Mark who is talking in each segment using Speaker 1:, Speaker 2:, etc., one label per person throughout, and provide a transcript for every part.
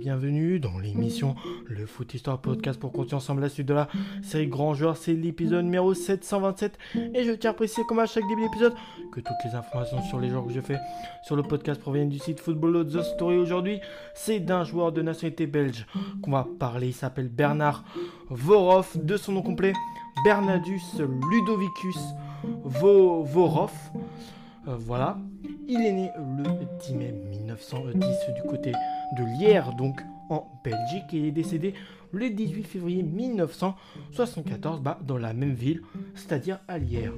Speaker 1: bienvenue dans l'émission Le Foot Histoire Podcast pour continuer ensemble la suite de la série Grand Joueur. C'est l'épisode numéro 727 et je tiens à préciser comme à chaque début d'épisode que toutes les informations sur les joueurs que je fais sur le podcast proviennent du site Football The Story. Aujourd'hui, c'est d'un joueur de nationalité belge qu'on va parler. Il s'appelle Bernard Vorov, de son nom complet Bernadus Ludovicus Vorov. Euh, voilà. Il est né le 10 mai 1910 du côté de Lierre, donc en Belgique, et est décédé le 18 février 1974 bah, dans la même ville, c'est-à-dire à Lierre.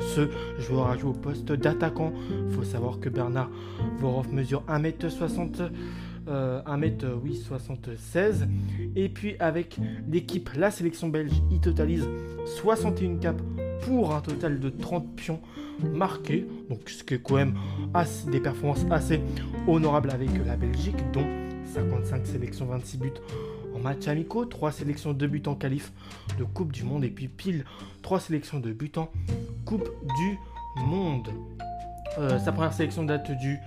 Speaker 1: Ce joueur a joué au poste d'attaquant. Il faut savoir que Bernard Vorov mesure 1m60. 1m76 et puis avec l'équipe la sélection belge il totalise 61 caps pour un total de 30 pions marqués. Donc ce qui est quand même des performances assez honorables avec la Belgique dont 55 sélections 26 buts en match amicaux 3 sélections de buts en qualif de Coupe du Monde et puis pile 3 sélections de buts en Coupe du Monde. Euh, sa première sélection date du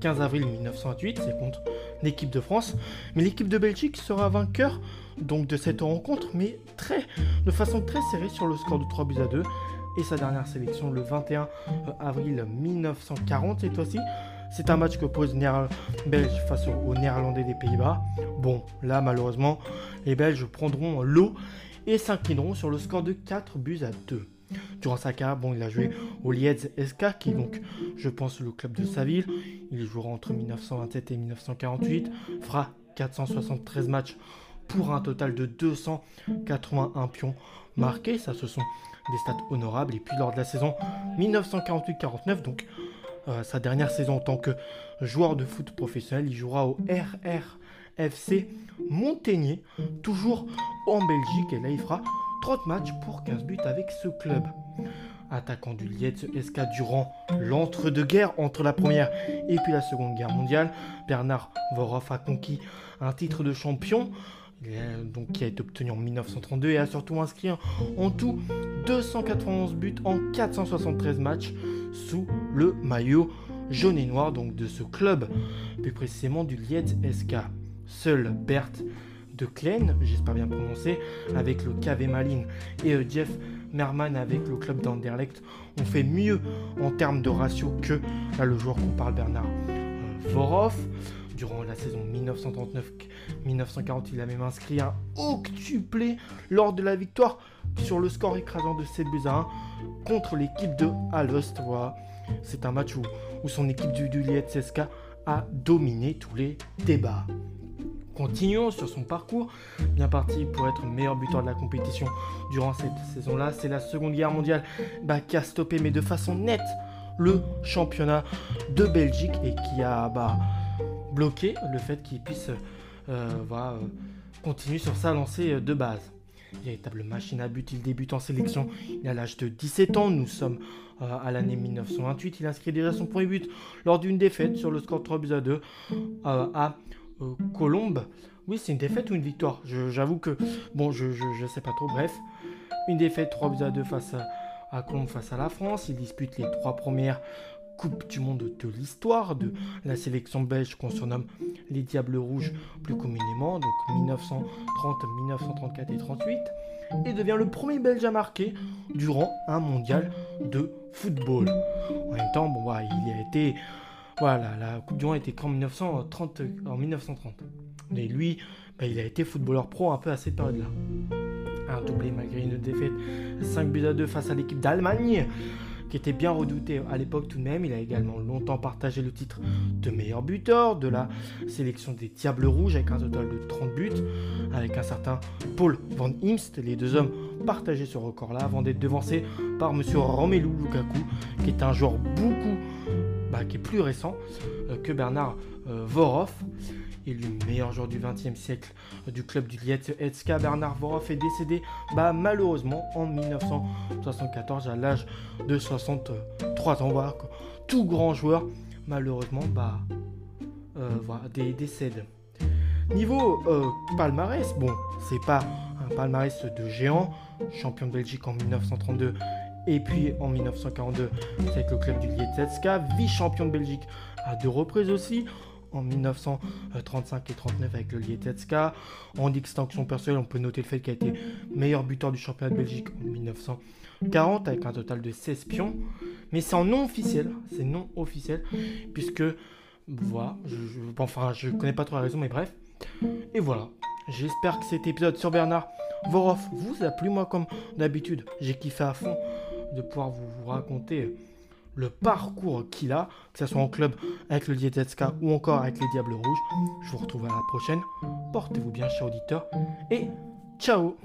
Speaker 1: 15 avril 1928, c'est contre l'équipe de France. Mais l'équipe de Belgique sera vainqueur donc de cette rencontre, mais très, de façon très serrée sur le score de 3 buts à 2. Et sa dernière sélection le 21 euh, avril 1940, cette fois-ci. C'est un match que pose Belge face aux Néerlandais des Pays-Bas. Bon, là malheureusement, les Belges prendront l'eau et s'inclineront sur le score de 4 buts à 2. Durant sa carrière, bon, il a joué au Liège SK, qui est donc, je pense, le club de sa ville. Il jouera entre 1927 et 1948, fera 473 matchs pour un total de 281 pions marqués. Ça, ce sont des stats honorables. Et puis, lors de la saison 1948-49, donc euh, sa dernière saison en tant que joueur de foot professionnel, il jouera au RRFC Montaigné, toujours en Belgique. Et là, il fera 30 matchs pour 15 buts avec ce club. Attaquant du Lietz SK durant l'entre-deux-guerres entre la première et puis la seconde guerre mondiale, Bernard Vorov a conquis un titre de champion donc, qui a été obtenu en 1932 et a surtout inscrit en tout 291 buts en 473 matchs sous le maillot jaune et noir donc de ce club, plus précisément du Lietz SK. Seul Bert de Klein, j'espère bien prononcer, avec le KV Malin et euh, Jeff Merman avec le club d'Anderlecht ont fait mieux en termes de ratio que le joueur qu'on parle Bernard euh, Vorov. Durant la saison 1939-1940, il a même inscrit un octuplé lors de la victoire sur le score écrasant de 7 buts à 1 contre l'équipe de Alost. C'est un match où, son équipe du, du CSK a dominé tous les débats. Continuons sur son parcours, bien parti pour être meilleur buteur de la compétition durant cette saison-là. C'est la Seconde Guerre mondiale bah, qui a stoppé, mais de façon nette, le championnat de Belgique et qui a bah, bloqué le fait qu'il puisse euh, euh, continuer sur sa lancée de base. Véritable machine à but, il débute en sélection. Il a l'âge de 17 ans. Nous sommes euh, à l'année 1928. Il inscrit déjà son premier but lors d'une défaite sur le score 3 buts à 2 à euh, Colombe. Oui, c'est une défaite ou une victoire? J'avoue que, bon, je, sais pas trop. Bref, une défaite 3 buts à 2 face à, Colombe, face à la France. Il dispute les trois premières Coupes du Monde de l'histoire de la sélection belge qu'on surnomme les Diables Rouges plus communément, donc 1930, 1934 et 38, et devient le premier Belge à marquer durant un mondial de football. En même temps, bon, il a été voilà, la Coupe du Monde été qu'en 1930, en 1930. Et lui, bah, il a été footballeur pro un peu à cette période-là. Un doublé malgré une défaite 5 buts à 2 face à l'équipe d'Allemagne, qui était bien redoutée à l'époque tout de même. Il a également longtemps partagé le titre de meilleur buteur de la sélection des Diables Rouges avec un total de 30 buts, avec un certain Paul Van Imst. Les deux hommes partageaient ce record-là avant d'être devancés par Monsieur Romelu Lukaku, qui est un joueur beaucoup bah, qui est plus récent euh, que Bernard euh, Vorov. Élu meilleur joueur du XXe siècle euh, du club du Lietz-Etska, Bernard Vorov est décédé bah, malheureusement en 1974 à l'âge de 63 ans. Voilà, tout grand joueur, malheureusement, bah, voilà, des, décède. Niveau palmarès, bon, c'est pas un palmarès de géant, champion de Belgique en 1932 et puis en 1942, c'est avec le club du Lietzetska, vice-champion de Belgique à deux reprises aussi. en 1935 et 39 avec le Lietetska. En distinction personnelle, on peut noter le fait qu'il a été meilleur buteur du championnat de Belgique en 1940 avec un total de 16 pions. Mais c'est en non officiel, c'est non officiel, puisque, voilà, je, je, enfin, je connais pas trop la raison, mais bref. Et voilà, j'espère que cet épisode sur Bernard Vorov vous a plu, moi, comme d'habitude. J'ai kiffé à fond de pouvoir vous, raconter le parcours qu'il a, que ce soit en club avec le Dietetska ou encore avec les Diables Rouges. Je vous retrouve à la prochaine. Portez-vous bien, chers auditeurs, et ciao